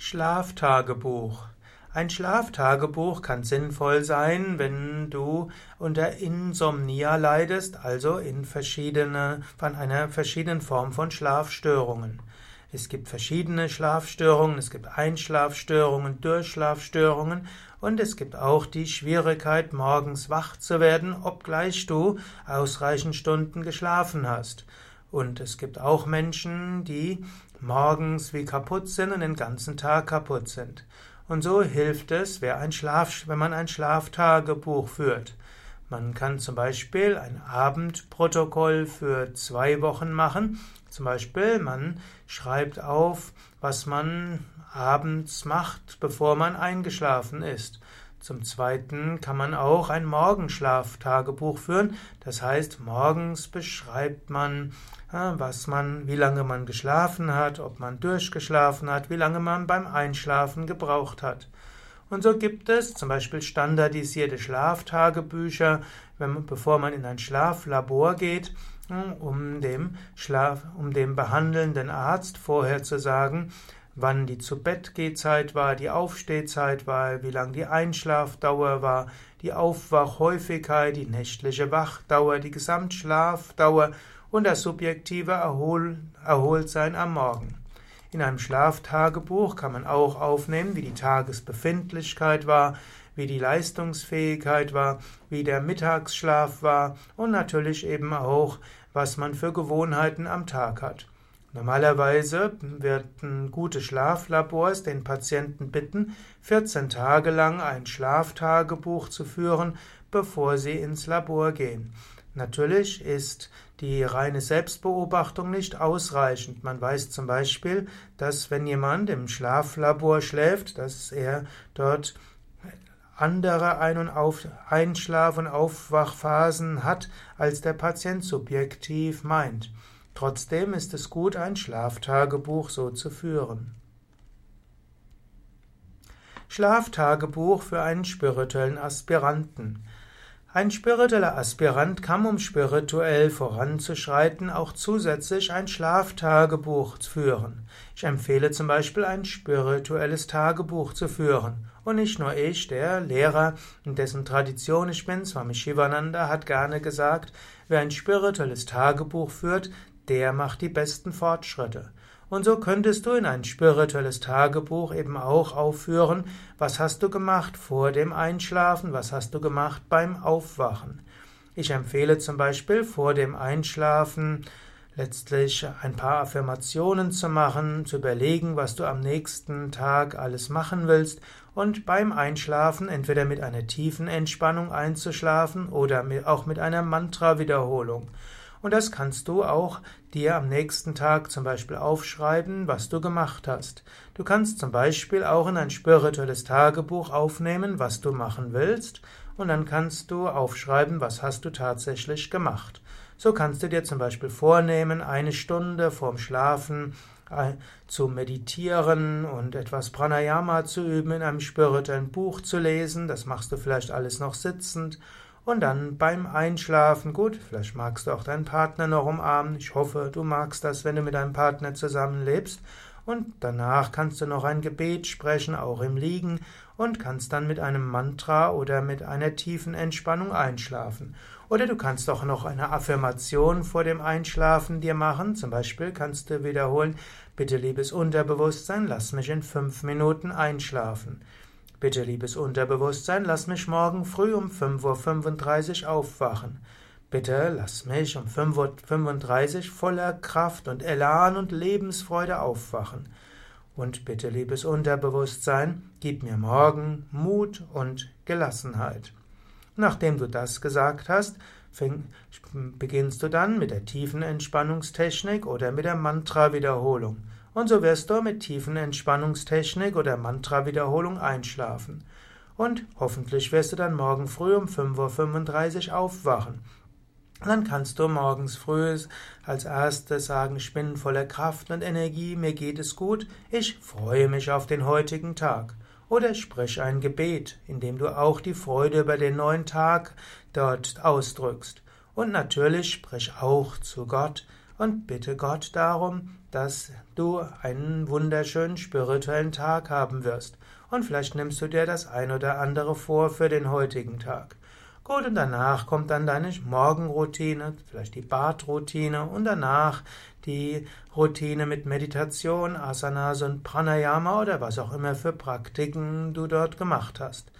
Schlaftagebuch. Ein Schlaftagebuch kann sinnvoll sein, wenn du unter Insomnia leidest, also in verschiedene, von einer verschiedenen Form von Schlafstörungen. Es gibt verschiedene Schlafstörungen, es gibt Einschlafstörungen, Durchschlafstörungen und es gibt auch die Schwierigkeit, morgens wach zu werden, obgleich du ausreichend Stunden geschlafen hast. Und es gibt auch Menschen, die morgens wie kaputt sind und den ganzen Tag kaputt sind. Und so hilft es, ein Schlaf, wenn man ein Schlaftagebuch führt. Man kann zum Beispiel ein Abendprotokoll für zwei Wochen machen. Zum Beispiel, man schreibt auf, was man abends macht, bevor man eingeschlafen ist. Zum Zweiten kann man auch ein Morgenschlaftagebuch führen. Das heißt, morgens beschreibt man, was man, wie lange man geschlafen hat, ob man durchgeschlafen hat, wie lange man beim Einschlafen gebraucht hat. Und so gibt es zum Beispiel standardisierte Schlaftagebücher, wenn bevor man in ein Schlaflabor geht, um dem Schlaf, um dem behandelnden Arzt vorher zu sagen, wann die Zu-Bett-Gehzeit war, die Aufstehzeit war, wie lang die Einschlafdauer war, die Aufwachhäufigkeit, die nächtliche Wachdauer, die Gesamtschlafdauer und das subjektive Erhol Erholtsein am Morgen. In einem Schlaftagebuch kann man auch aufnehmen, wie die Tagesbefindlichkeit war, wie die Leistungsfähigkeit war, wie der Mittagsschlaf war und natürlich eben auch, was man für Gewohnheiten am Tag hat. Normalerweise werden gute Schlaflabors den Patienten bitten, 14 Tage lang ein Schlaftagebuch zu führen, bevor sie ins Labor gehen. Natürlich ist die reine Selbstbeobachtung nicht ausreichend. Man weiß zum Beispiel, dass wenn jemand im Schlaflabor schläft, dass er dort andere Ein- und Auf Einschlaf- und Aufwachphasen hat, als der Patient subjektiv meint. Trotzdem ist es gut, ein Schlaftagebuch so zu führen. Schlaftagebuch für einen spirituellen Aspiranten. Ein spiritueller Aspirant kann, um spirituell voranzuschreiten, auch zusätzlich ein Schlaftagebuch führen. Ich empfehle zum Beispiel ein spirituelles Tagebuch zu führen. Und nicht nur ich, der Lehrer, in dessen Tradition ich bin, Swami Shivananda, hat gerne gesagt, wer ein spirituelles Tagebuch führt, der macht die besten Fortschritte. Und so könntest du in ein spirituelles Tagebuch eben auch aufführen, was hast du gemacht vor dem Einschlafen, was hast du gemacht beim Aufwachen. Ich empfehle zum Beispiel vor dem Einschlafen letztlich ein paar Affirmationen zu machen, zu überlegen, was du am nächsten Tag alles machen willst und beim Einschlafen entweder mit einer tiefen Entspannung einzuschlafen oder auch mit einer Mantra-Wiederholung. Und das kannst du auch dir am nächsten Tag zum Beispiel aufschreiben, was du gemacht hast. Du kannst zum Beispiel auch in ein spirituelles Tagebuch aufnehmen, was du machen willst, und dann kannst du aufschreiben, was hast du tatsächlich gemacht. So kannst du dir zum Beispiel vornehmen, eine Stunde vorm Schlafen äh, zu meditieren und etwas Pranayama zu üben, in einem spirituellen Buch zu lesen. Das machst du vielleicht alles noch sitzend und dann beim Einschlafen, gut, vielleicht magst du auch deinen Partner noch umarmen. Ich hoffe, du magst das, wenn du mit deinem Partner zusammenlebst. Und danach kannst du noch ein Gebet sprechen, auch im Liegen, und kannst dann mit einem Mantra oder mit einer tiefen Entspannung einschlafen. Oder du kannst auch noch eine Affirmation vor dem Einschlafen dir machen. Zum Beispiel kannst du wiederholen, bitte liebes Unterbewusstsein, lass mich in fünf Minuten einschlafen. Bitte, liebes Unterbewusstsein, lass mich morgen früh um 5.35 Uhr aufwachen. Bitte lass mich um 5.35 Uhr voller Kraft und Elan und Lebensfreude aufwachen. Und bitte, liebes Unterbewusstsein, gib mir morgen Mut und Gelassenheit. Nachdem du das gesagt hast, beginnst du dann mit der tiefen Entspannungstechnik oder mit der Mantra-Wiederholung. Und so wirst du mit tiefen Entspannungstechnik oder Mantra-Wiederholung einschlafen. Und hoffentlich wirst du dann morgen früh um 5.35 Uhr aufwachen. dann kannst du morgens früh als erstes sagen, ich bin voller Kraft und Energie, mir geht es gut, ich freue mich auf den heutigen Tag. Oder sprich ein Gebet, in dem du auch die Freude über den neuen Tag dort ausdrückst. Und natürlich sprich auch zu Gott und bitte Gott darum, dass du einen wunderschönen spirituellen Tag haben wirst. Und vielleicht nimmst du dir das ein oder andere vor für den heutigen Tag. Gut, und danach kommt dann deine Morgenroutine, vielleicht die Badroutine und danach die Routine mit Meditation, Asanas und Pranayama oder was auch immer für Praktiken du dort gemacht hast.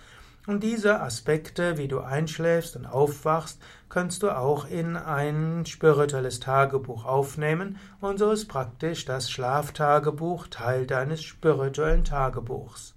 Und diese Aspekte, wie du einschläfst und aufwachst, kannst du auch in ein spirituelles Tagebuch aufnehmen und so ist praktisch das Schlaftagebuch Teil deines spirituellen Tagebuchs.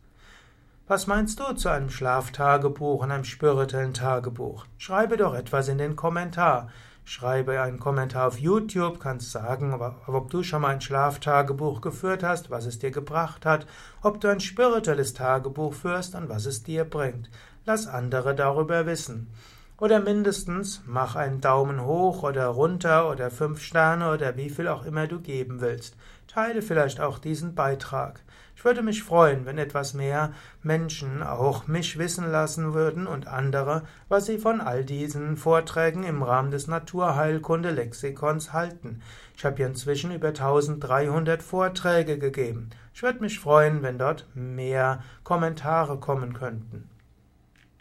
Was meinst du zu einem Schlaftagebuch und einem spirituellen Tagebuch? Schreibe doch etwas in den Kommentar. Schreibe einen Kommentar auf YouTube, kannst sagen, ob du schon mal ein Schlaftagebuch geführt hast, was es dir gebracht hat, ob du ein spirituelles Tagebuch führst und was es dir bringt. Lass andere darüber wissen. Oder mindestens mach einen Daumen hoch oder runter oder fünf Sterne oder wie viel auch immer du geben willst. Teile vielleicht auch diesen Beitrag. Ich würde mich freuen, wenn etwas mehr Menschen auch mich wissen lassen würden und andere, was sie von all diesen Vorträgen im Rahmen des Naturheilkunde-Lexikons halten. Ich habe hier inzwischen über 1300 Vorträge gegeben. Ich würde mich freuen, wenn dort mehr Kommentare kommen könnten.